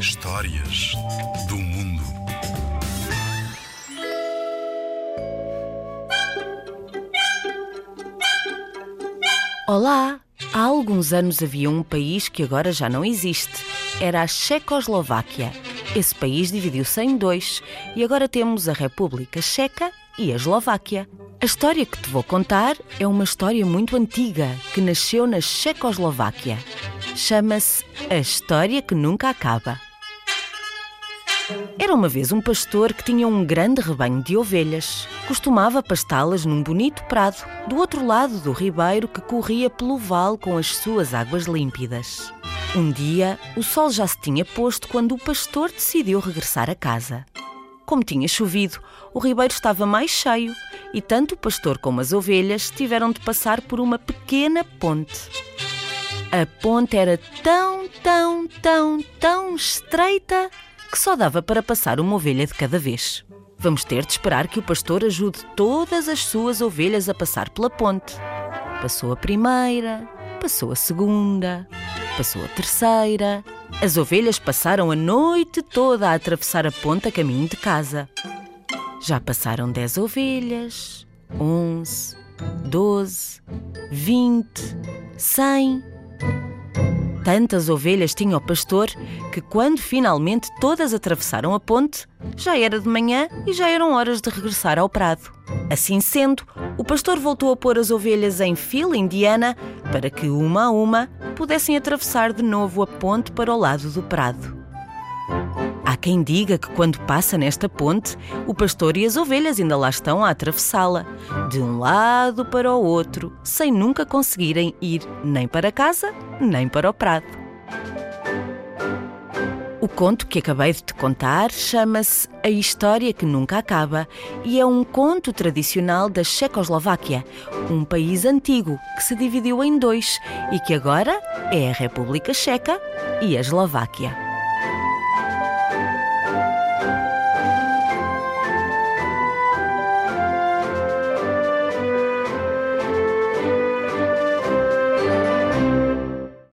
Histórias do mundo. Olá! Há alguns anos havia um país que agora já não existe. Era a Checoslováquia. Esse país dividiu-se em dois e agora temos a República Checa e a Eslováquia. A história que te vou contar é uma história muito antiga que nasceu na Checoslováquia. Chama-se A História que Nunca Acaba. Era uma vez um pastor que tinha um grande rebanho de ovelhas. Costumava pastá-las num bonito prado, do outro lado do ribeiro que corria pelo vale com as suas águas límpidas. Um dia, o sol já se tinha posto quando o pastor decidiu regressar a casa. Como tinha chovido, o ribeiro estava mais cheio e tanto o pastor como as ovelhas tiveram de passar por uma pequena ponte. A ponte era tão, tão, tão, tão estreita que só dava para passar uma ovelha de cada vez. Vamos ter de esperar que o pastor ajude todas as suas ovelhas a passar pela ponte. Passou a primeira, passou a segunda, passou a terceira. As ovelhas passaram a noite toda a atravessar a ponte a caminho de casa. Já passaram dez ovelhas, onze, doze, vinte, cem. Tantas ovelhas tinha o pastor que, quando finalmente todas atravessaram a ponte, já era de manhã e já eram horas de regressar ao prado. Assim sendo, o pastor voltou a pôr as ovelhas em fila indiana para que, uma a uma, pudessem atravessar de novo a ponte para o lado do prado. Há quem diga que quando passa nesta ponte, o pastor e as ovelhas ainda lá estão a atravessá-la, de um lado para o outro, sem nunca conseguirem ir nem para casa, nem para o prado. O conto que acabei de te contar chama-se A História que Nunca Acaba e é um conto tradicional da Checoslováquia, um país antigo que se dividiu em dois e que agora é a República Checa e a Eslováquia.